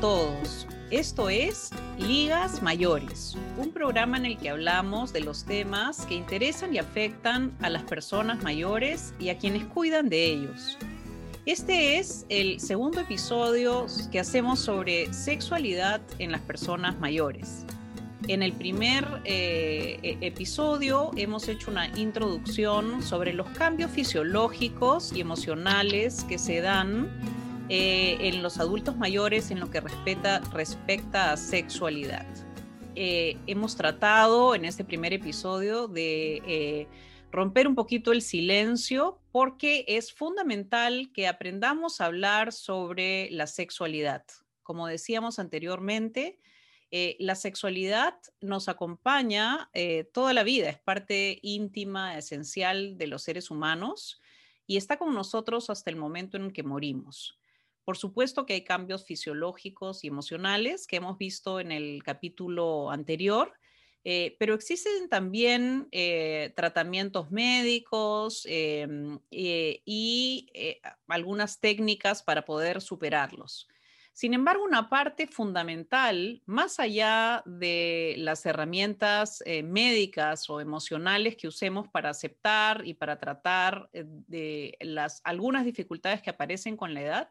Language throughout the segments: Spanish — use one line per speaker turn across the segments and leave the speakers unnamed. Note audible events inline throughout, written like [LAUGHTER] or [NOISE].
todos. Esto es Ligas Mayores, un programa en el que hablamos de los temas que interesan y afectan a las personas mayores y a quienes cuidan de ellos. Este es el segundo episodio que hacemos sobre sexualidad en las personas mayores. En el primer eh, e-, episodio hemos hecho una introducción sobre los cambios fisiológicos y emocionales que se dan eh, en los adultos mayores en lo que respecta, a sexualidad. Eh, hemos tratado en este primer episodio de eh, romper un poquito el silencio porque es fundamental que aprendamos a hablar sobre la sexualidad. Como decíamos anteriormente, la sexualidad nos acompaña toda la vida, es parte íntima, esencial de los seres humanos y está con nosotros hasta el momento en que morimos. Por supuesto que hay cambios fisiológicos y emocionales que hemos visto en el capítulo anterior, eh, pero existen también eh, tratamientos médicos em, eh, y algunas técnicas para poder superarlos. Sin embargo, una parte fundamental, más allá de las herramientas médicas o emocionales que usemos para aceptar y para tratar de las, algunas dificultades que aparecen con la edad,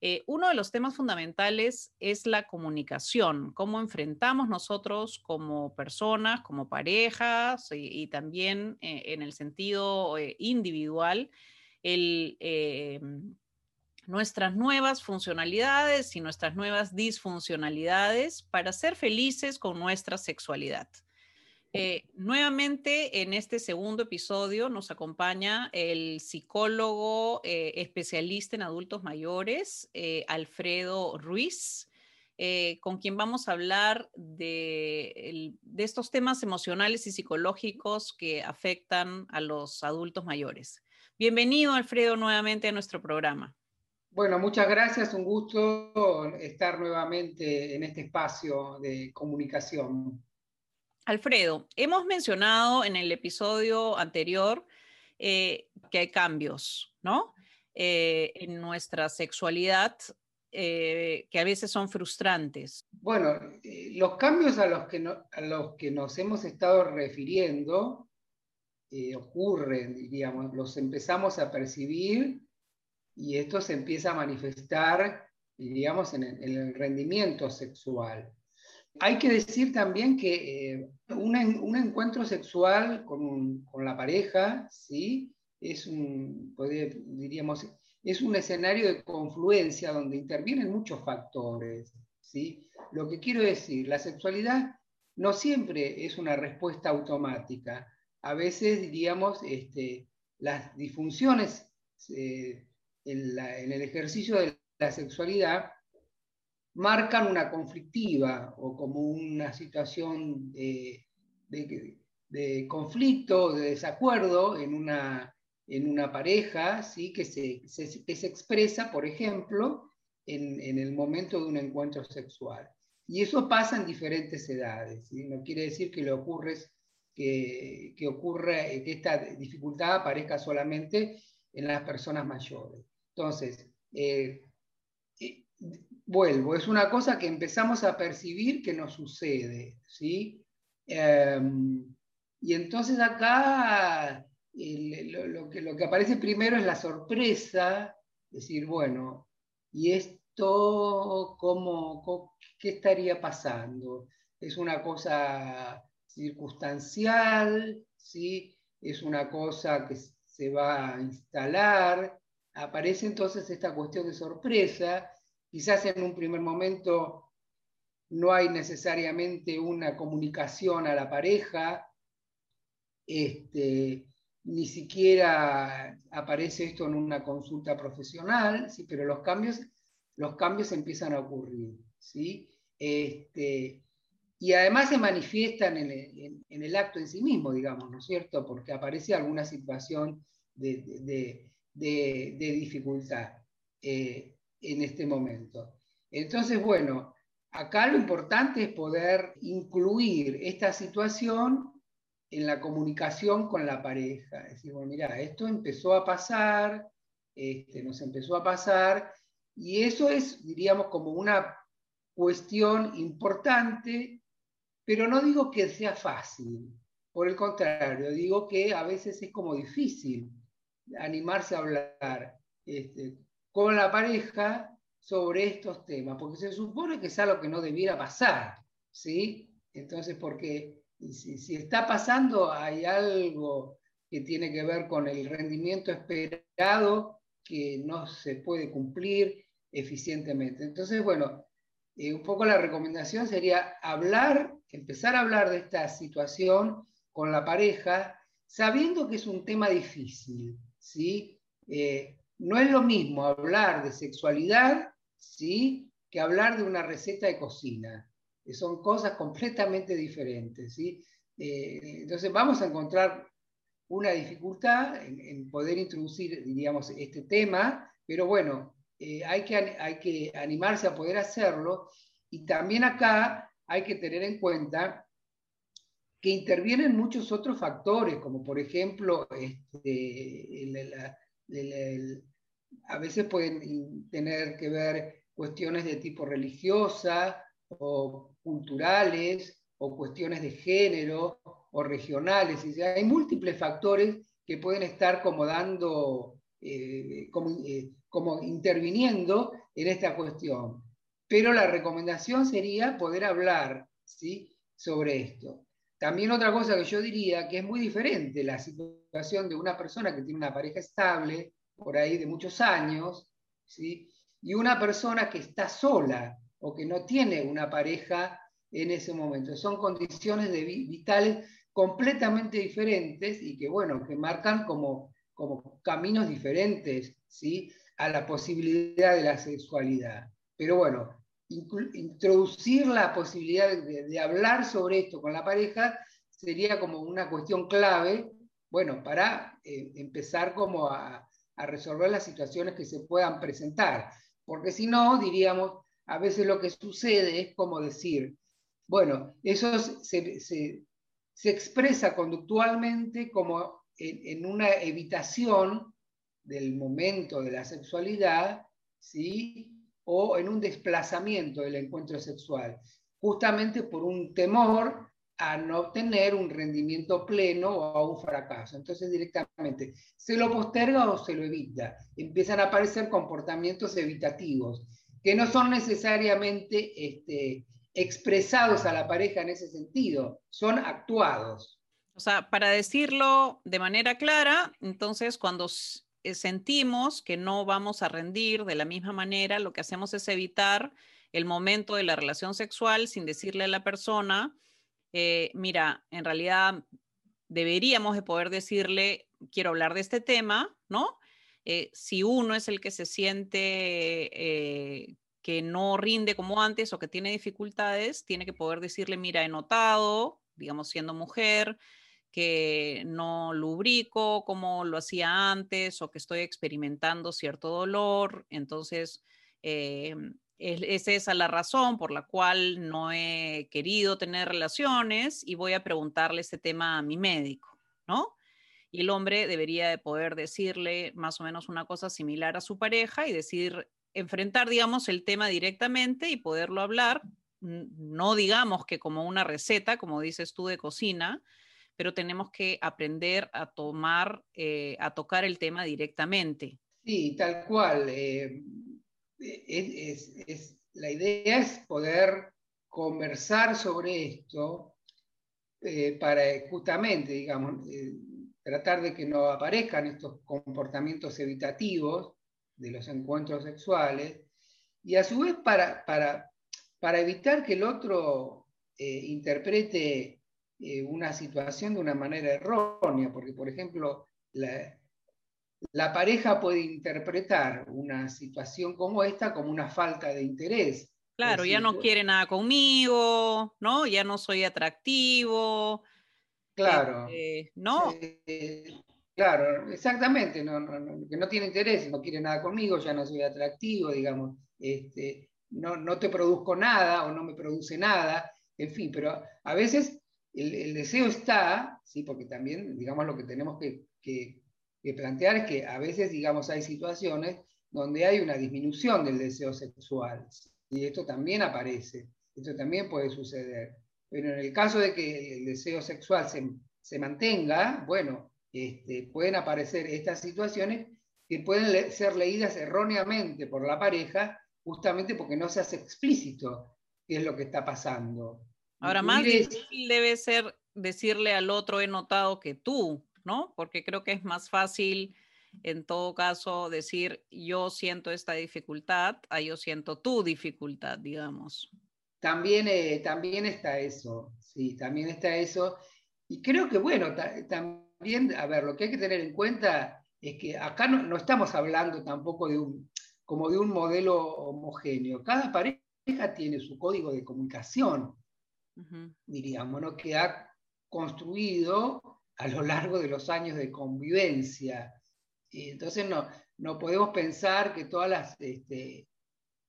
eh, uno de los temas fundamentales es la comunicación, cómo enfrentamos nosotros como personas, como parejas y, también eh, en el sentido eh, individual, nuestras nuevas funcionalidades y nuestras nuevas disfuncionalidades para ser felices con nuestra sexualidad. Eh, nuevamente, en este segundo episodio nos acompaña el psicólogo eh, especialista en adultos mayores, eh, Alfredo Ruiz, con quien vamos a hablar de, de, estos temas emocionales y psicológicos que afectan a los adultos mayores. Bienvenido, Alfredo, nuevamente a nuestro programa.
Bueno, muchas gracias, un gusto estar nuevamente en este espacio de comunicación.
Alfredo, hemos mencionado en el episodio anterior eh, que hay cambios, ¿no? Eh, en nuestra sexualidad eh, que a veces son frustrantes.
Bueno, los cambios a los que, nos hemos estado refiriendo ocurren, diríamos, los empezamos a percibir y esto se empieza a manifestar, diríamos, en el rendimiento sexual. Hay que decir también que eh, un, encuentro sexual con, la pareja, ¿sí? Es un, diríamos, es un escenario de confluencia donde intervienen muchos factores, ¿sí? Lo que quiero decir, la sexualidad no siempre es una respuesta automática. A veces, diríamos, este, las disfunciones eh, en el ejercicio de la sexualidad marcan una conflictiva o como una situación de, conflicto, de desacuerdo en una, en una pareja, ¿sí? que, se, se, expresa, por ejemplo, en, el momento de un encuentro sexual. Y eso pasa en diferentes edades. No quiere decir que le ocurre que, que, ocurra, que esta dificultad aparezca solamente en las personas mayores. Entonces, eh, vuelvo, es una cosa que empezamos a percibir que nos sucede, ¿sí? Em, y entonces acá lo, que, lo que aparece primero es la sorpresa, decir, bueno, ¿y esto cómo, qué estaría pasando? ¿Es una cosa circunstancial? ¿sí? ¿Es una cosa que se va a instalar? Aparece entonces esta cuestión de sorpresa Quizás en un primer momento no hay necesariamente una comunicación a la pareja, este, ni siquiera aparece esto en una consulta profesional, pero los cambios, los cambios empiezan a ocurrir. ¿sí? Este, y además se manifiestan en el, acto en sí mismo, digamos, ¿no es cierto? Porque aparece alguna situación de, dificultad. Eh, en este momento. Entonces, bueno, acá lo importante es poder incluir esta situación en la comunicación con la pareja. Es decir, bueno, mira, esto empezó a pasar, este, nos empezó a pasar, y eso es, diríamos, como una cuestión importante, pero no digo que sea fácil. Por el contrario, digo que a veces es como difícil animarse a hablar este, con la pareja sobre estos temas, porque se supone que es algo que no debiera pasar, ¿sí? Entonces, porque si, está pasando, hay algo que tiene que ver con el rendimiento esperado que no se puede cumplir eficientemente. Entonces, bueno, eh, un poco la recomendación sería hablar, empezar a hablar de esta situación con la pareja, sabiendo que es un tema difícil, ¿sí? Eh, no es lo mismo hablar de sexualidad, ¿sí? Que hablar de una receta de cocina. son cosas completamente diferentes, ¿sí? Eh, entonces vamos a encontrar una dificultad en, poder introducir, este tema, pero bueno, eh, hay, que, hay que animarse a poder hacerlo y también acá hay que tener en cuenta que intervienen muchos otros factores, como por ejemplo, este, a veces pueden tener que ver cuestiones de tipo religiosa o culturales o cuestiones de género o regionales. hay múltiples factores que pueden estar como dando, eh, eh, como, interviniendo en esta cuestión. Pero la recomendación sería poder hablar ¿sí? sobre esto. También otra cosa que yo diría que es muy diferente la situación de una persona que tiene una pareja estable, por ahí de muchos años, ¿sí? y una persona que está sola o que no tiene una pareja en ese momento. Son condiciones de vitales completamente diferentes y que, bueno, que marcan como, como caminos diferentes, ¿sí? A la posibilidad de la sexualidad. Pero bueno, introducir la posibilidad de, hablar sobre esto con la pareja sería como una cuestión clave, bueno, para eh, empezar como a, resolver las situaciones que se puedan presentar. Porque si no, diríamos, a veces lo que sucede es como decir, bueno, eso se, se expresa conductualmente como en, una evitación del momento de la sexualidad, ¿sí? o en un desplazamiento del encuentro sexual, justamente por un temor a no tener un rendimiento pleno o a un fracaso. Entonces directamente se lo posterga o se lo evita. Empiezan a aparecer comportamientos evitativos que no son necesariamente este, expresados a la pareja en ese sentido, son actuados.
O sea, para decirlo de manera clara, entonces cuando eh, sentimos que no vamos a rendir de la misma manera, lo que hacemos es evitar el momento de la relación sexual sin decirle a la persona, eh, mira, en realidad deberíamos de poder decirle, quiero hablar de este tema, ¿no? Eh, si uno es el que se siente que no rinde como antes o que tiene dificultades, tiene que poder decirle, mira, he notado, digamos, siendo mujer, que no lubrico como lo hacía antes o que estoy experimentando cierto dolor. Entonces, eh, es, esa la razón por la cual no he querido tener relaciones y voy a preguntarle este tema a mi médico, ¿no? Y el hombre debería de poder decirle más o menos una cosa similar a su pareja y decir, enfrentar, digamos, el tema directamente y poderlo hablar, no digamos que como una receta, como dices tú, de cocina, pero tenemos que aprender a tomar, eh, a tocar el tema directamente.
Sí, tal cual. Eh, la idea es poder conversar sobre esto eh, para justamente, digamos, tratar de que no aparezcan estos comportamientos evitativos de los encuentros sexuales, y a su vez para, para, para evitar que el otro eh, interprete eh, una situación de una manera errónea, porque por ejemplo, la, la pareja puede interpretar una situación como esta como una falta de interés.
Claro, ya no quiere nada conmigo, ¿no? Ya no soy atractivo.
Claro.
Este, ¿No?
Eh, Claro, exactamente, no, que no tiene interés, no quiere nada conmigo, ya no soy atractivo, digamos, este, no, no te produzco nada o no me produce nada, en fin, pero a veces el, deseo está, ¿sí? porque también, digamos, lo que tenemos que, que, plantear es que a veces, digamos, hay situaciones donde hay una disminución del deseo sexual, Y esto también aparece, esto también puede suceder. Pero en el caso de que el deseo sexual se, mantenga, bueno, este, pueden aparecer estas situaciones que pueden ser leídas erróneamente por la pareja, justamente porque no se hace explícito qué es lo que está pasando.
Ahora, más difícil debe ser decirle al otro, he notado que tú, ¿no? Porque creo que es más fácil, en todo caso, decir, yo siento esta dificultad, a yo siento tu dificultad, digamos.
También, eh, también está eso, sí, también está eso. Y creo que, bueno, también, a ver, lo que hay que tener en cuenta es que acá no, estamos hablando tampoco de un, como de un modelo homogéneo. Cada pareja tiene su código de comunicación, diríamos, ¿no? que ha construido a lo largo de los años de convivencia. Y entonces no, no podemos pensar que todas las, este,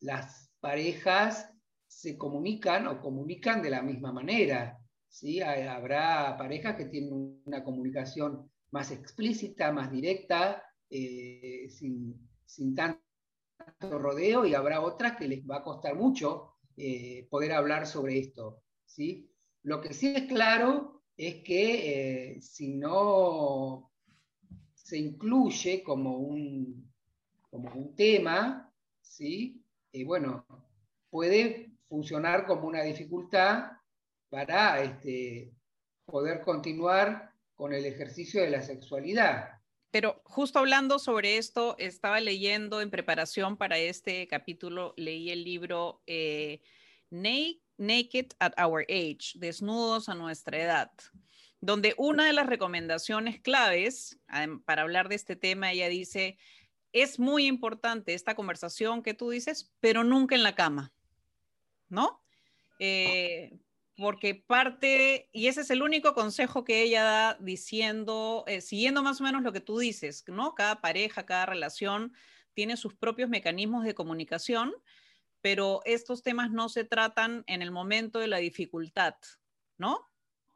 las parejas se comunican o comunican de la misma manera. ¿sí? Habrá parejas que tienen una comunicación más explícita, más directa, eh, sin, tanto rodeo, y habrá otras que les va a costar mucho eh, poder hablar sobre esto. ¿sí? Lo que sí es claro es que eh, si no se incluye como un, como un tema, ¿sí? bueno, puede funcionar como una dificultad para este, poder continuar con el ejercicio de la sexualidad.
Pero justo hablando sobre esto, estaba leyendo en preparación para este capítulo, leí el libro eh, Naked at Our Age, Desnudos a nuestra edad, donde una de las recomendaciones claves para hablar de este tema, ella dice, es muy importante esta conversación que tú dices, pero nunca en la cama. ¿no? Eh, porque parte, y ese es el único consejo que ella da diciendo, eh, siguiendo más o menos lo que tú dices, ¿no? Cada pareja, cada relación tiene sus propios mecanismos de comunicación, pero estos temas no se tratan en el momento de la dificultad, ¿no?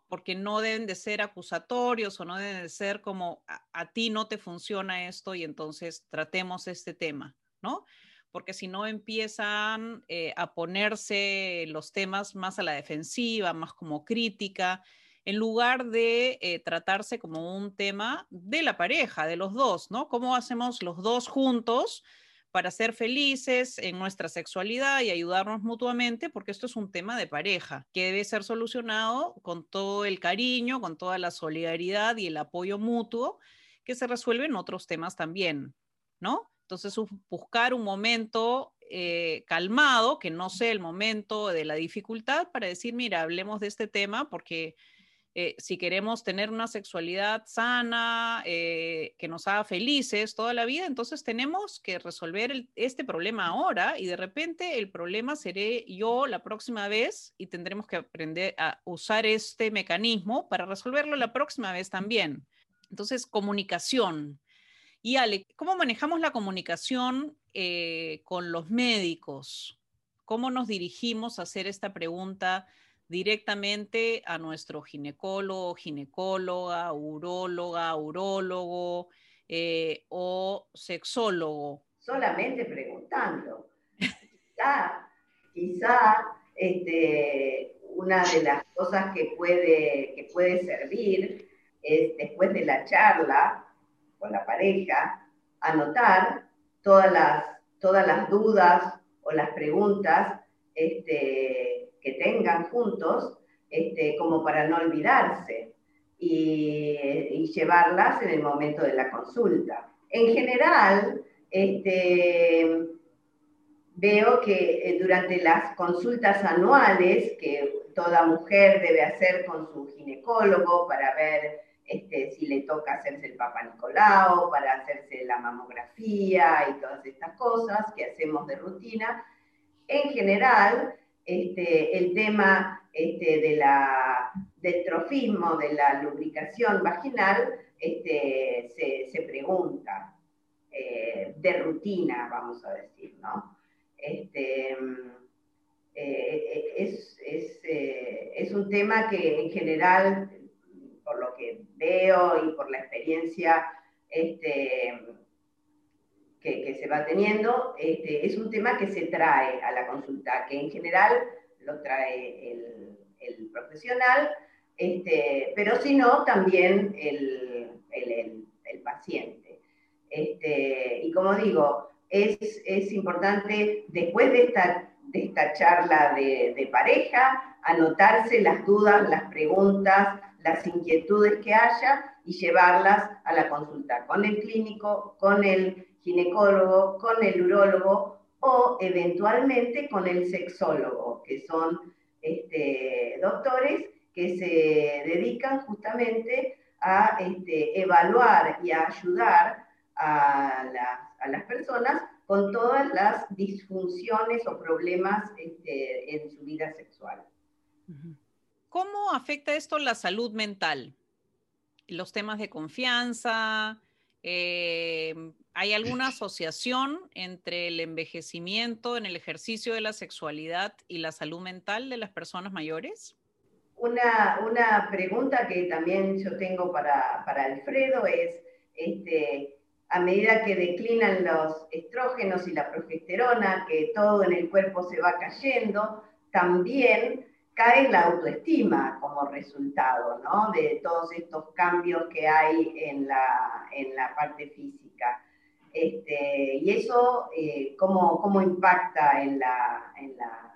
Porque no deben de ser acusatorios o no deben de ser como a ti no te funciona esto y entonces tratemos este tema, ¿no? porque si no empiezan eh, a ponerse los temas más a la defensiva, más como crítica, en lugar de eh, tratarse como un tema de la pareja, de los dos, ¿no? ¿Cómo hacemos los dos juntos para ser felices en nuestra sexualidad y ayudarnos mutuamente? Porque esto es un tema de pareja que debe ser solucionado con todo el cariño, con toda la solidaridad y el apoyo mutuo que se resuelve en otros temas también, ¿no? Entonces, buscar un momento eh, calmado, que no sea el momento de la dificultad, para decir, mira, hablemos de este tema, porque eh, si queremos tener una sexualidad sana, eh, que nos haga felices toda la vida, entonces tenemos que resolver este problema ahora y de repente el problema seré yo la próxima vez y tendremos que aprender a usar este mecanismo para resolverlo la próxima vez también. Entonces, comunicación, y Ale, ¿cómo manejamos la comunicación eh, con los médicos? ¿Cómo nos dirigimos a hacer esta pregunta directamente a nuestro ginecólogo, ginecóloga, uróloga, urólogo eh, o sexólogo?
Solamente preguntando. quizá, quizá este, una de las cosas que puede, que puede servir es después de la charla, con la pareja, anotar todas las, todas las dudas o las preguntas este, que tengan juntos, este, como para no olvidarse y, llevarlas en el momento de la consulta. En general, este, veo que eh, durante las consultas anuales que toda mujer debe hacer con su ginecólogo para ver este, si le toca hacerse el Papa Nicolau, para hacerse la mamografía y todas estas cosas que hacemos de rutina. En general, este, el tema este, de la, del trofismo, de la lubricación vaginal, este, se, pregunta eh, de rutina, vamos a decir, ¿no? Este, eh, es, es, eh, es, un tema que en general por lo que veo y por la experiencia este, que, se va teniendo, este, es un tema que se trae a la consulta, que en general lo trae el, profesional, este, pero si no, también el, el, el paciente. Este, y como digo, es, es, importante después de esta, de esta charla de pareja, anotarse las dudas, las preguntas, las inquietudes que haya y llevarlas a la consulta con el clínico, con el ginecólogo, con el urólogo o eventualmente con el sexólogo, que son este, doctores que se dedican justamente a este, evaluar y a ayudar a, las personas con todas las disfunciones o problemas este, en su vida sexual.
¿Cómo afecta esto la salud mental? Los temas de confianza, eh, ¿hay alguna asociación entre el envejecimiento en el ejercicio de la sexualidad y la salud mental de las personas mayores?
Una, pregunta que también yo tengo para, Alfredo es, este, a medida que declinan los estrógenos y la progesterona, que todo en el cuerpo se va cayendo, también cae la autoestima como resultado ¿no? de todos estos cambios que hay en la, en la parte física. Este, y eso, eh, ¿cómo, ¿cómo, impacta en la, en la,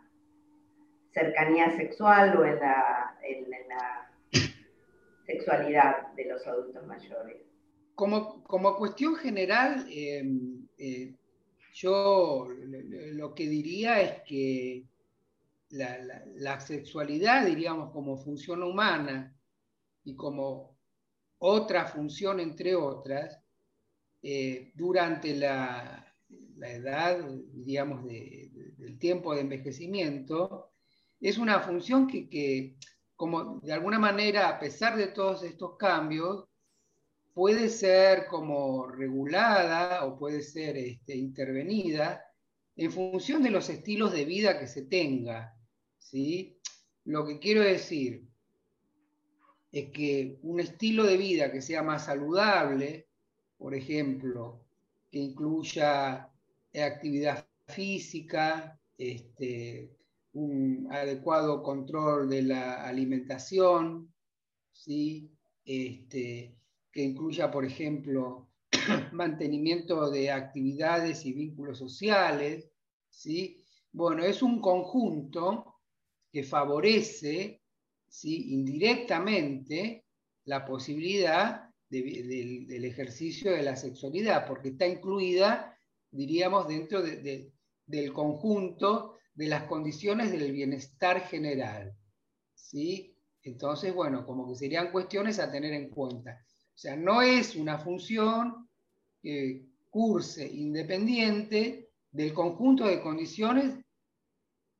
cercanía sexual o en la, en la, sexualidad de los adultos mayores?
Como, como cuestión general, eh, eh, yo lo que diría es que la, sexualidad, diríamos, como función humana y como otra función entre otras, eh, durante la, edad, digamos, del tiempo de envejecimiento, es una función que, como de alguna manera, a pesar de todos estos cambios, puede ser como regulada o puede ser este, intervenida en función de los estilos de vida que se tenga. ¿sí? Lo que quiero decir es que un estilo de vida que sea más saludable, por ejemplo, que incluya actividad física, este, un adecuado control de la alimentación, ¿sí? Este, que incluya, por ejemplo, [CLEARS THROAT] mantenimiento de actividades y vínculos sociales, ¿sí? Bueno, es un conjunto que favorece ¿sí? indirectamente la posibilidad del ejercicio de la sexualidad, porque está incluida, diríamos, dentro del conjunto de las condiciones del bienestar general. ¿sí? Entonces, bueno, como que serían cuestiones a tener en cuenta. O sea, no es una función que curse independiente del conjunto de condiciones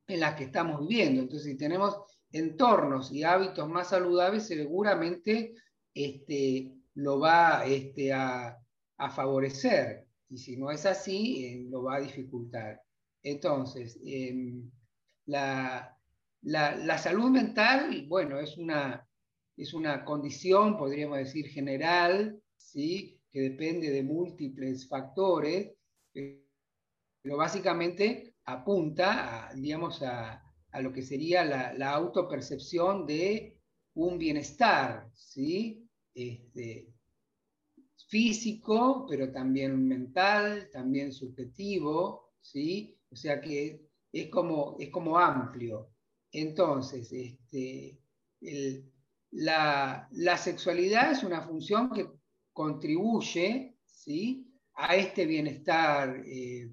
en las que estamos viviendo. Entonces, si tenemos entornos y hábitos más saludables, seguramente este, lo va este, a, favorecer. Y si no es así, eh, lo va a dificultar. Entonces, em, la, salud mental, bueno, es una, es una condición, podríamos decir, general, ¿sí? que depende de múltiples factores, pero básicamente apunta a, digamos, a, lo que sería la, autopercepción de un bienestar, ¿sí? Este, físico, pero también mental, también subjetivo, ¿sí? O sea que es como, es como amplio. Entonces, este, la, sexualidad es una función que contribuye ¿sí? a este bienestar eh,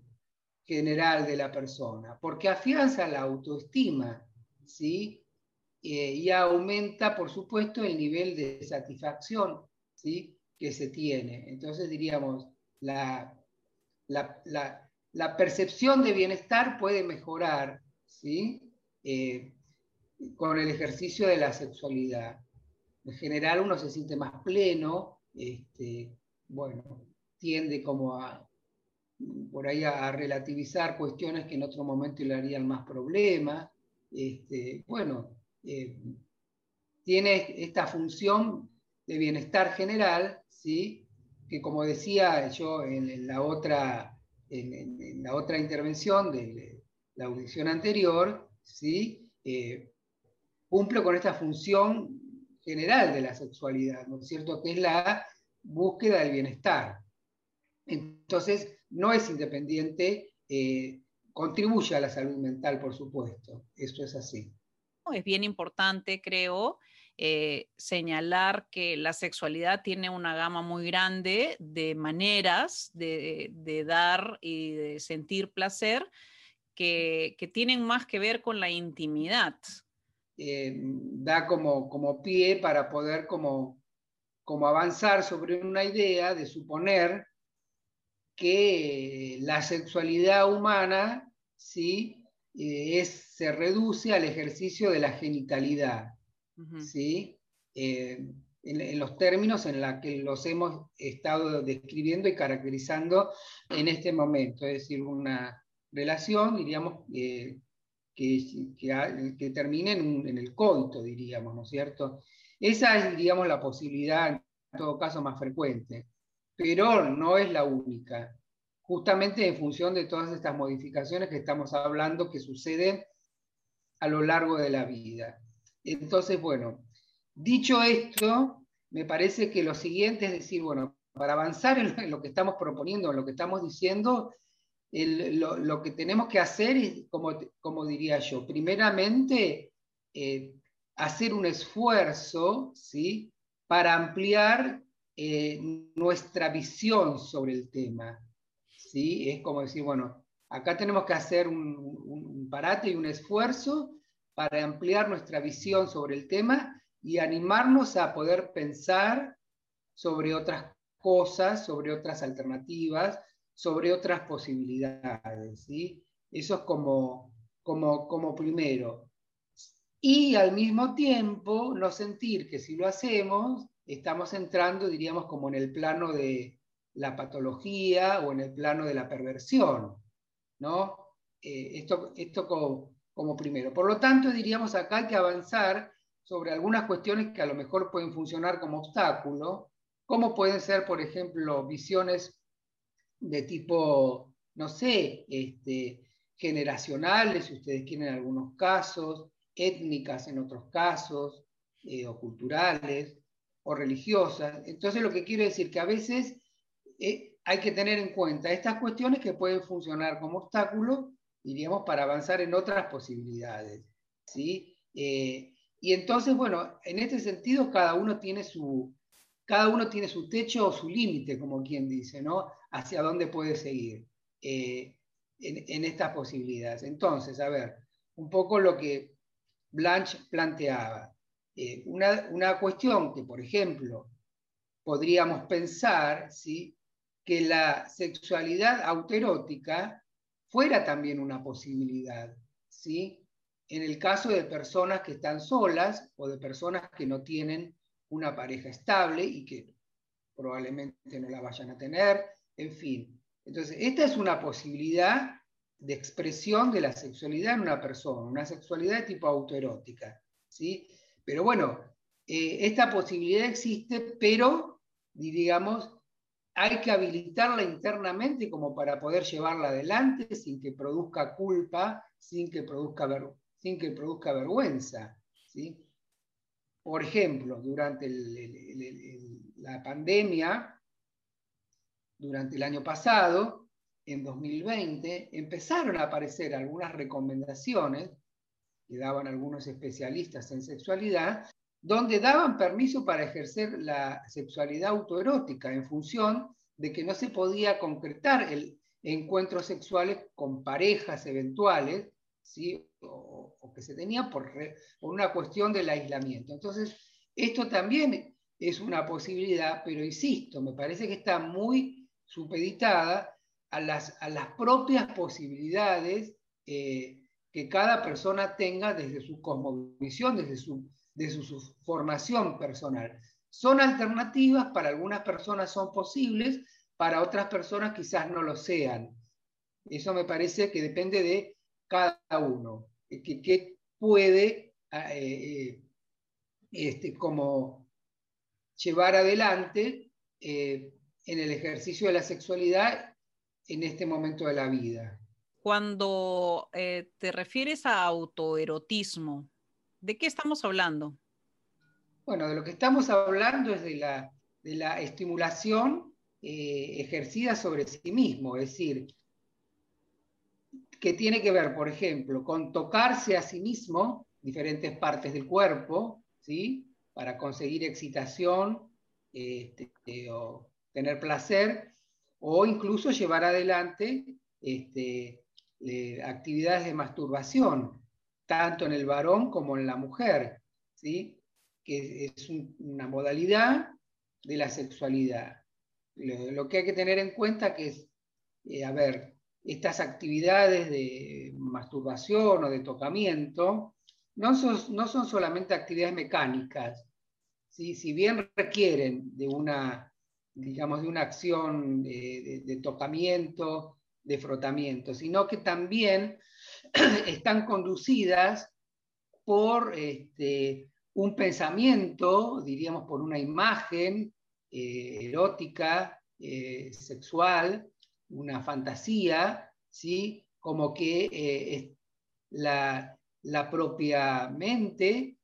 general de la persona, porque afianza la autoestima, ¿sí? Eh, y aumenta, por supuesto, el nivel de satisfacción ¿sí? que se tiene. Entonces, diríamos, la, la, percepción de bienestar puede mejorar ¿sí? Eh, con el ejercicio de la sexualidad. En general, uno se siente más pleno, este, bueno, tiende como a por a, relativizar cuestiones que en otro momento le harían más problemas. Este, bueno, eh, tiene esta función de bienestar general, ¿sí? que como decía yo en, la otra en, la otra intervención de la audición anterior, ¿sí? Eh, cumple con esta función general de la sexualidad, ¿no es cierto? Que es la búsqueda del bienestar. Entonces, no es independiente, eh, contribuye a la salud mental, por supuesto, eso es así.
Es bien importante, creo, eh, señalar que la sexualidad tiene una gama muy grande de maneras de, dar y de sentir placer que, tienen más que ver con la intimidad.
Eh, da como, como pie para poder como, como avanzar sobre una idea de suponer que la sexualidad humana ¿sí? Eh, es, se reduce al ejercicio de la genitalidad, ¿sí? Eh, en, los términos en los que los hemos estado describiendo y caracterizando en este momento, es decir, una relación, diríamos, eh, que, que, termine en, en, el coito, diríamos, ¿no es cierto? Esa es, diríamos, la posibilidad, en todo caso, más frecuente, pero no es la única justamente en función de todas estas modificaciones que estamos hablando que suceden a lo largo de la vida. Entonces, bueno, dicho esto, me parece que lo siguiente es decir, bueno, para avanzar en lo que estamos proponiendo, en lo que estamos diciendo, lo, que tenemos que hacer es, como, como diría yo, primeramente, eh, hacer un esfuerzo ¿sí? para ampliar eh, nuestra visión sobre el tema. ¿Sí? Es como decir, bueno, acá tenemos que hacer un, parate y un esfuerzo para ampliar nuestra visión sobre el tema y animarnos a poder pensar sobre otras cosas, sobre otras alternativas, sobre otras posibilidades. ¿sí? Eso es como, como, como primero. Y al mismo tiempo no sentir que si lo hacemos, estamos entrando, diríamos, como en el plano de, la patología o en el plano de la perversión, ¿no? Eh, esto esto como, primero. Por lo tanto, diríamos acá hay que avanzar sobre algunas cuestiones que a lo mejor pueden funcionar como obstáculo, como pueden ser, por ejemplo, visiones de tipo, no sé, este, generacionales, si ustedes quieren en algunos casos, étnicas en otros casos, eh, o culturales, o religiosas. Entonces, lo que quiere decir que a veces eh, hay que tener en cuenta estas cuestiones que pueden funcionar como obstáculo, diríamos, para avanzar en otras posibilidades. ¿sí? Eh, y entonces, bueno, en este sentido, cada uno tiene su, cada uno tiene su techo o su límite, como quien dice, ¿no? Hacia dónde puede seguir eh, en, estas posibilidades. Entonces, a ver, un poco lo que Blanche planteaba. una, una, cuestión que, por ejemplo, podríamos pensar, ¿sí? Que la sexualidad autoerótica fuera también una posibilidad, ¿sí? En el caso de personas que están solas o de personas que no tienen una pareja estable y que probablemente no la vayan a tener, en fin. Entonces, esta es una posibilidad de expresión de la sexualidad en una persona, una sexualidad de tipo autoerótica, ¿sí? Pero bueno, eh, esta posibilidad existe, pero, digamos, hay que habilitarla internamente como para poder llevarla adelante sin que produzca culpa, sin que produzca, vergüenza. Por ejemplo, durante la pandemia, durante el año pasado, en 2020, empezaron a aparecer algunas recomendaciones que daban algunos especialistas en sexualidad donde daban permiso para ejercer la sexualidad autoerótica en función de que no se podía concretar el encuentros sexuales con parejas eventuales, ¿sí? o, que se tenía por, una cuestión del aislamiento. Entonces, esto también es una posibilidad, pero insisto, me parece que está muy supeditada a las, a las propias posibilidades eh, que cada persona tenga desde su cosmovisión, desde su de su, formación personal. Son alternativas, para algunas personas son posibles, para otras personas quizás no lo sean. Eso me parece que depende de cada uno, que, puede ah, eh, eh, este, como llevar adelante eh, en el ejercicio de la sexualidad en este momento de la vida.
Cuando eh, te refieres a autoerotismo, ¿de qué estamos hablando?
Bueno, de lo que estamos hablando es de la, de la estimulación eh, ejercida sobre sí mismo, es decir, que tiene que ver, por ejemplo, con tocarse a sí mismo diferentes partes del cuerpo, ¿sí? Para conseguir excitación este, o tener placer, o incluso llevar adelante este, eh, actividades de masturbación, tanto en el varón como en la mujer, ¿sí? que es una modalidad de la sexualidad. Lo, que hay que tener en cuenta que es, eh, a ver, estas actividades de masturbación o de tocamiento no son, no son solamente actividades mecánicas, ¿sí? si bien requieren de una, digamos, de una acción de, tocamiento, de frotamiento, sino que también [CLEARS THROAT] están conducidas por este, un pensamiento, diríamos por una imagen eh, erótica, eh, sexual, una fantasía, ¿sí? como que eh, la, propia mente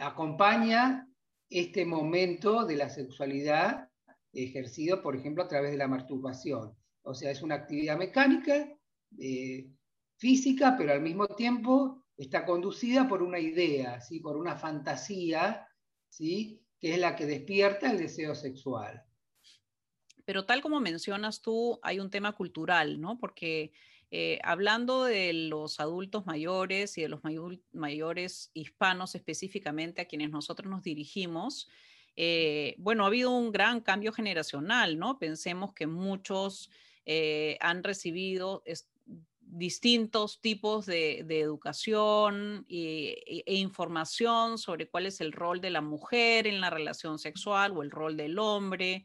acompaña este momento de la sexualidad ejercido, por ejemplo, a través de la masturbación. O sea, es una actividad mecánica, física, pero al mismo tiempo está conducida por una idea, ¿sí? por una fantasía, ¿sí? que es la que despierta el deseo sexual.
Pero tal como mencionas tú, hay un tema cultural, ¿no? Porque eh, hablando de los adultos mayores y de los mayores hispanos específicamente a quienes nosotros nos dirigimos, eh, bueno, ha habido un gran cambio generacional, ¿no? Pensemos que muchos eh, han recibido distintos tipos de, educación e, e, información sobre cuál es el rol de la mujer en la relación sexual o el rol del hombre.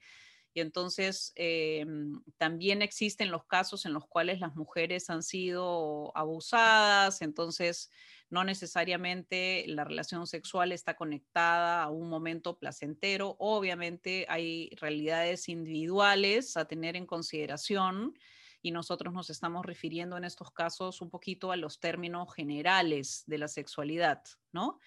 Y entonces em, también existen los casos en los cuales las mujeres han sido abusadas, entonces no necesariamente la relación sexual está conectada a un momento placentero. Obviamente hay realidades individuales a tener en consideración y nosotros nos estamos refiriendo en estos casos un poquito a los términos generales de la sexualidad, ¿no?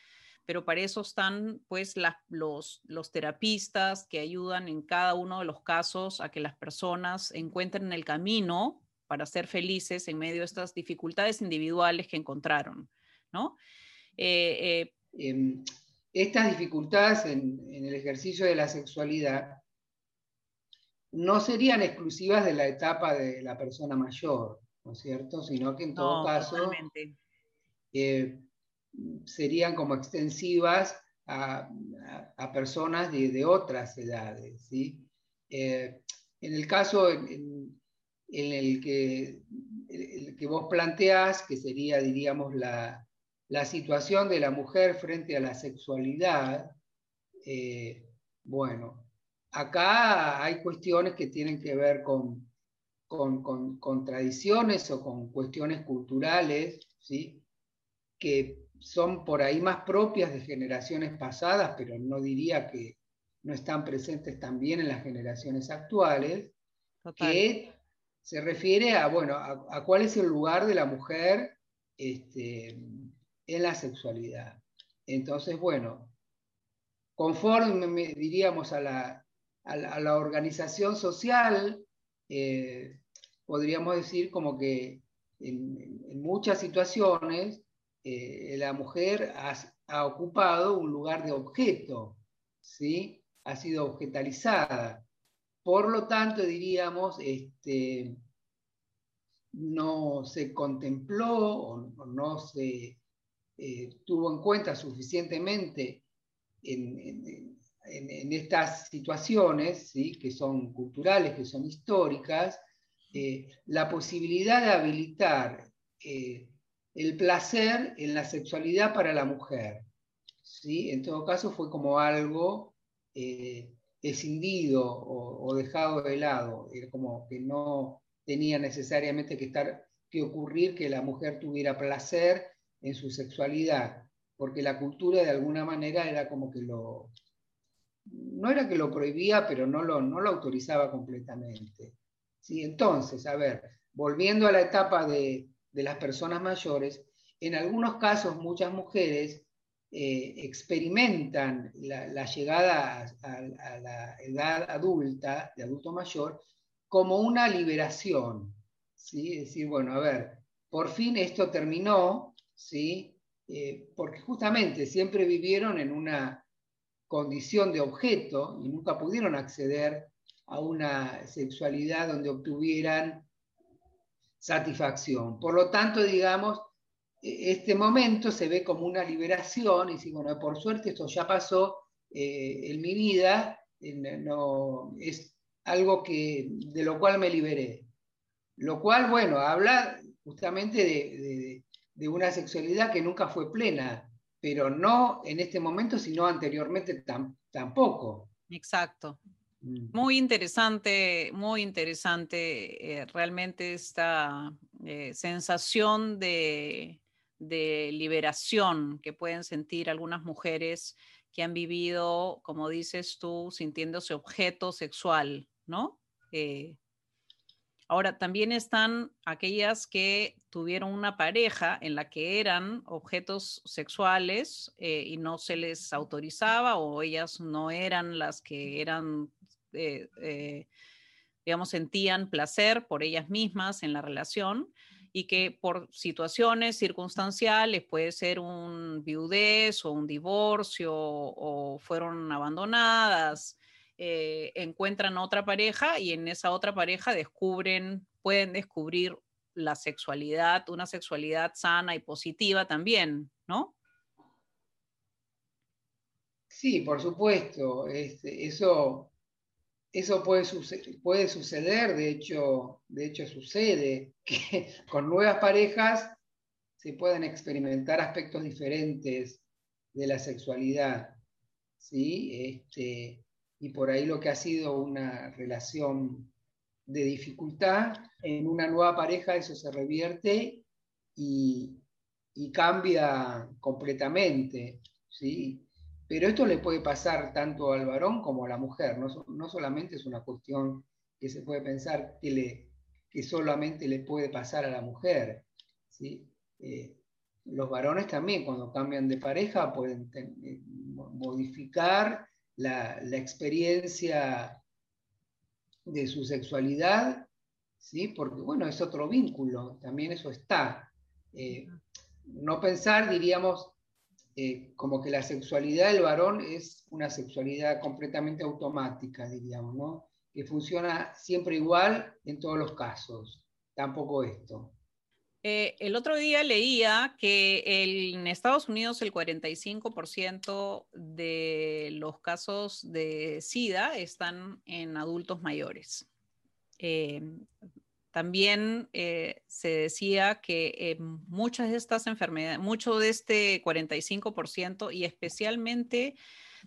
Pero para eso están pues los, los terapistas que ayudan en cada uno de los casos a que las personas encuentren el camino para ser felices en medio de estas dificultades individuales que encontraron, ¿no?
Eh, eh, em, estas dificultades en, en, el ejercicio de la sexualidad no serían exclusivas de la etapa de la persona mayor, ¿no es cierto? Sino que en todo caso eh, serían como extensivas a, personas de, otras edades, ¿sí? Eh, en el caso en, el, que, el, que, vos planteás, que sería, diríamos, la, situación de la mujer frente a la sexualidad, eh, bueno, acá hay cuestiones que tienen que ver con, con, tradiciones o con cuestiones culturales, ¿sí? que son por ahí más propias de generaciones pasadas, pero no diría que no están presentes también en las generaciones actuales, que se refiere a, bueno, a, cuál es el lugar de la mujer este, en la sexualidad. Entonces, bueno, conforme diríamos a la a la, organización social, eh, podríamos decir como que en, muchas situaciones eh, la mujer ha, ocupado un lugar de objeto, ¿sí? ha sido objetalizada. Por lo tanto, diríamos, este, no se contempló o no se eh, tuvo en cuenta suficientemente en, en, estas situaciones, ¿sí? que son culturales, que son históricas, eh, la posibilidad de habilitar eh, el placer en la sexualidad para la mujer. ¿sí? En todo caso fue como algo eh, escindido o, dejado de lado, como que no tenía necesariamente que, estar, que ocurrir que la mujer tuviera placer en su sexualidad, porque la cultura de alguna manera era como que lo, no era que lo prohibía, pero no lo, no lo autorizaba completamente. ¿sí? Entonces, a ver, volviendo a la etapa de, las personas mayores, en algunos casos muchas mujeres eh, experimentan la, llegada a, la edad adulta, de adulto mayor, como una liberación. ¿sí? Es decir, bueno, a ver, por fin esto terminó, ¿sí? Eh, porque justamente siempre vivieron en una condición de objeto y nunca pudieron acceder a una sexualidad donde obtuvieran satisfacción. Por lo tanto, digamos, e-, este momento se ve como una liberación y si, bueno, por suerte esto ya pasó eh, en mi vida, no, es algo que, de lo cual me liberé. Lo cual, bueno, habla justamente de, de una sexualidad que nunca fue plena, pero no en este momento, sino anteriormente tampoco.
Exacto. Mm. Muy interesante, muy interesante eh, realmente esta eh, sensación de, de, liberación que pueden sentir algunas mujeres que han vivido, como dices tú, sintiéndose objeto sexual, ¿no? Eh, Ahora, también están aquellas que tuvieron una pareja en la que eran objetos sexuales eh, y no se les autorizaba o ellas no eran las que eran, eh, eh, digamos, sentían placer por ellas mismas en la relación y que por situaciones circunstanciales, puede ser un viudez o un divorcio o fueron abandonadas eh, encuentran otra pareja y en esa otra pareja descubren, pueden descubrir la sexualidad, una sexualidad sana y positiva también, ¿no?
Sí, por supuesto. Este, eso eso puede, puede suceder, de hecho, de hecho sucede, [LAUGHS] que con nuevas parejas se pueden experimentar aspectos diferentes de la sexualidad. ¿sí? Este, y por ahí lo que ha sido una relación de dificultad, en una nueva pareja eso se revierte y, cambia completamente. ¿sí? Pero esto le puede pasar tanto al varón como a la mujer, no, solamente es una cuestión que se puede pensar que, le, que solamente le puede pasar a la mujer. ¿sí? Eh, los varones también cuando cambian de pareja pueden eh, modificar la, experiencia de su sexualidad, ¿sí? porque bueno, es otro vínculo, también eso está. Eh, no pensar, diríamos, eh, como que la sexualidad del varón es una sexualidad completamente automática, diríamos, ¿no? que funciona siempre igual en todos los casos. Tampoco esto.
Eh, el otro día leía que en Estados Unidos el 45% de los casos de SIDA están en adultos mayores. Eh, también eh, se decía que muchas de estas enfermedades, mucho de este 45% y especialmente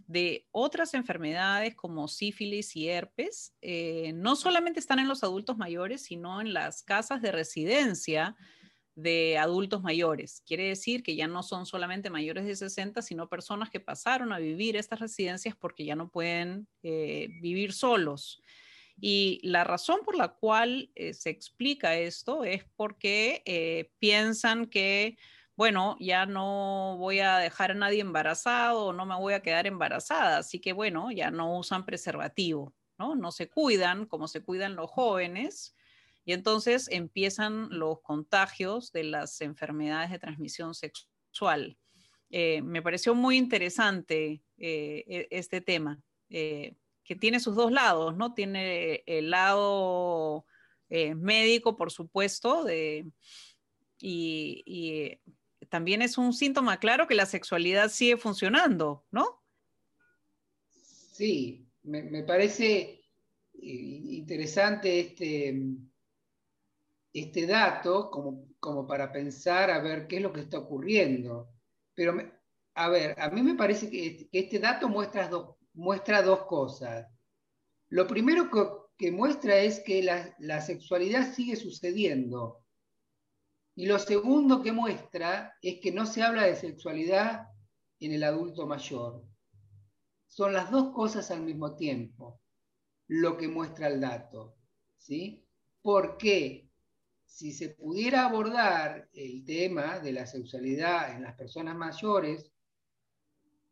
de otras enfermedades como sífilis y herpes, no solamente están en los adultos mayores, sino en las casas de residencia de adultos mayores. Quiere decir que ya no son solamente mayores de 60, sino personas que pasaron a vivir estas residencias porque ya no pueden eh, vivir solos. Y la razón por la cual eh, se explica esto es porque eh, piensan que, bueno, ya no voy a dejar a nadie embarazado no me voy a quedar embarazada, así que, bueno, ya no usan preservativo, ¿no? No se cuidan como se cuidan los jóvenes y entonces empiezan los contagios de las enfermedades de transmisión sexual. Eh, me pareció muy interesante eh, e, este tema, eh, que tiene sus dos lados, ¿no? Tiene el lado médico, por supuesto, y, también es un síntoma claro que la sexualidad sigue funcionando, ¿no?
Sí, me parece interesante este este dato como, como para pensar a ver qué es lo que está ocurriendo. Pero, a ver, a mí me parece que, este dato muestra dos, muestra dos cosas. Lo primero que, muestra es que la, la sexualidad sigue sucediendo. Y lo segundo que muestra es que no se habla de sexualidad en el adulto mayor. Son las dos cosas al mismo tiempo lo que muestra el dato. ¿sí? porque si se pudiera abordar el tema de la sexualidad en las personas mayores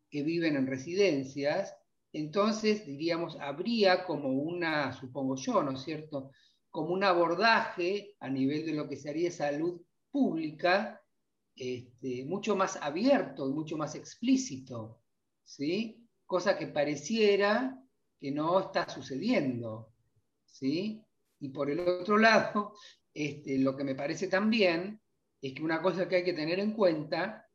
que viven en residencias, entonces diríamos, habría como una, supongo yo, ¿no es cierto?, como un abordaje a nivel de lo que sería salud pública este, mucho más abierto y mucho más explícito, ¿sí? Cosa que pareciera que no está sucediendo, ¿sí? Y por el otro lado, este, lo que me parece también es que una cosa que hay que tener en cuenta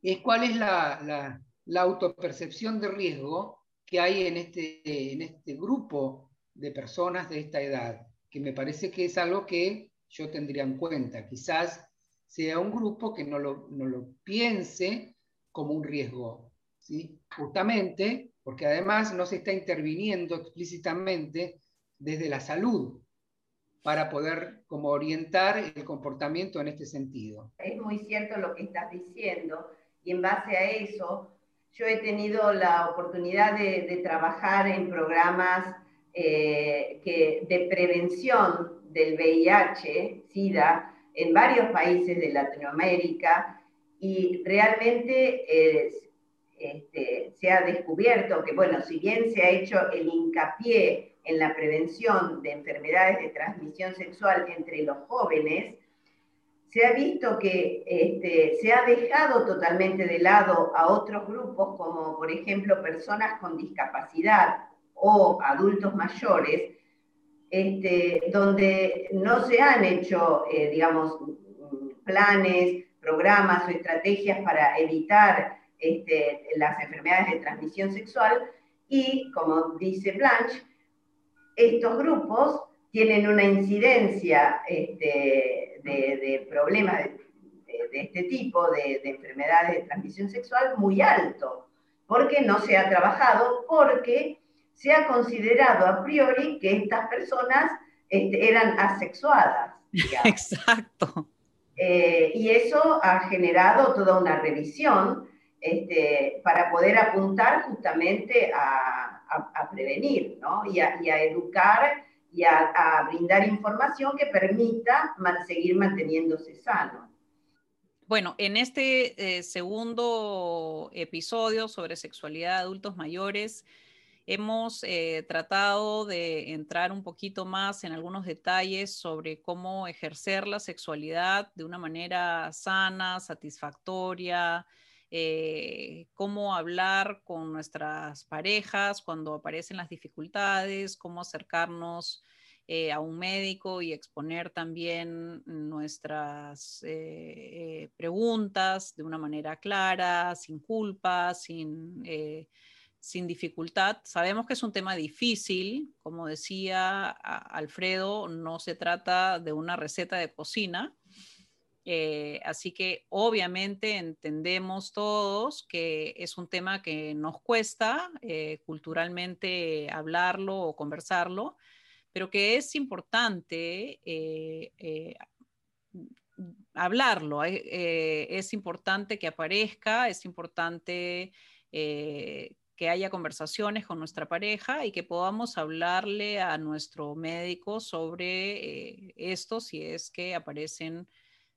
es cuál es la, autopercepción de riesgo que hay en este, en este grupo de personas de esta edad, que me parece que es algo que yo tendría en cuenta. Quizás sea un grupo que no lo, no lo piense como un riesgo, ¿sí? justamente porque además no se está interviniendo explícitamente desde la salud para poder como orientar el comportamiento en este sentido.
Es muy cierto lo que estás diciendo y en base a eso yo he tenido la oportunidad de, trabajar en programas eh, de prevención del VIH, SIDA, en varios países de Latinoamérica y realmente este, se ha descubierto que, bueno, si bien se ha hecho el hincapié en la prevención de enfermedades de transmisión sexual entre los jóvenes, se ha visto que este, se ha dejado totalmente de lado a otros grupos como, por ejemplo, personas con discapacidad o adultos mayores, este, donde no se han hecho, eh, digamos, planes, programas o estrategias para evitar este, las enfermedades de transmisión sexual. Y, como dice Blanche, estos grupos tienen una incidencia este, de, problemas de, este tipo, de, de enfermedades de transmisión sexual, muy alto, porque no se ha trabajado, porque se ha considerado a priori que estas personas este, eran asexuadas. [LAUGHS]
Exacto.
Eh, y eso ha generado toda una revisión este, para poder apuntar justamente a, prevenir ¿no? y, a, educar y a, brindar información que permita seguir manteniéndose sano.
Bueno, en este eh, segundo episodio sobre sexualidad de adultos mayores, Hemos eh, tratado de entrar un poquito más en algunos detalles sobre cómo ejercer la sexualidad de una manera sana, satisfactoria, eh, cómo hablar con nuestras parejas cuando aparecen las dificultades, cómo acercarnos eh, a un médico y exponer también nuestras preguntas de una manera clara, sin culpa, sin sin dificultad. Sabemos que es un tema difícil, como decía Alfredo, no se trata de una receta de cocina. Eh, así que obviamente entendemos todos que es un tema que nos cuesta eh, culturalmente hablarlo o conversarlo, pero que es importante eh, hablarlo, es importante que aparezca, es importante que haya conversaciones con nuestra pareja y que podamos hablarle a nuestro médico sobre esto si es que aparecen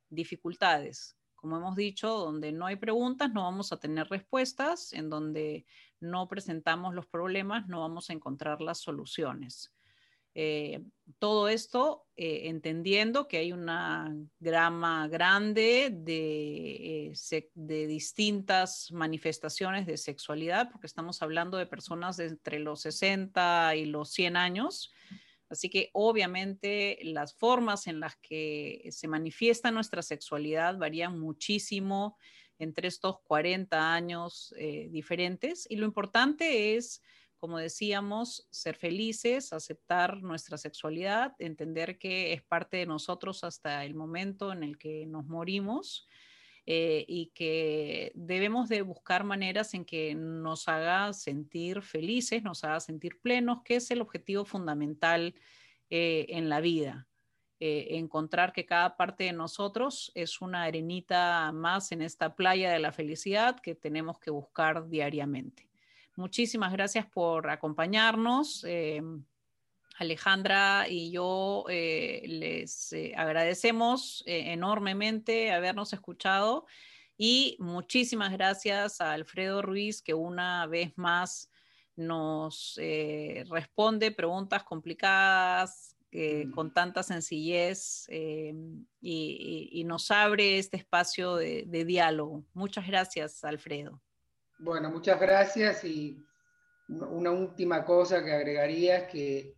dificultades. Como hemos dicho, donde no hay preguntas no vamos a tener respuestas, en donde no presentamos los problemas no vamos a encontrar las soluciones. Eh, todo esto eh, entendiendo que hay una grama grande de, eh, de, distintas manifestaciones de sexualidad, porque estamos hablando de personas de entre los 60 y los 100 años. Así que obviamente las formas en las que se manifiesta nuestra sexualidad varían muchísimo entre estos 40 años diferentes. Y lo importante es como decíamos, ser felices, aceptar nuestra sexualidad, entender que es parte de nosotros hasta el momento en el que nos morimos eh, y que debemos de buscar maneras en que nos haga sentir felices, nos haga sentir plenos, que es el objetivo fundamental eh, en la vida. Eh, encontrar que cada parte de nosotros es una arenita más en esta playa de la felicidad que tenemos que buscar diariamente. Muchísimas gracias por acompañarnos. Eh, Alejandra y yo eh, les eh, agradecemos eh, enormemente habernos escuchado y muchísimas gracias a Alfredo Ruiz que una vez más nos responde preguntas complicadas mm. con tanta sencillez y, nos abre este espacio de, de diálogo. Muchas gracias, Alfredo.
Bueno, muchas gracias y una última cosa que agregaría es que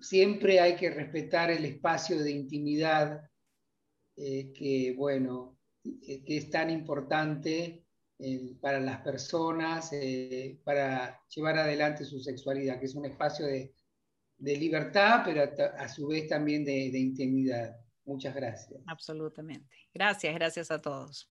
siempre hay que respetar el espacio de intimidad eh, que, bueno, que es tan importante eh, para las personas, eh, para llevar adelante su sexualidad, que es un espacio de, libertad, pero a, su vez también de, de intimidad. Muchas gracias.
Absolutamente. Gracias, gracias a todos.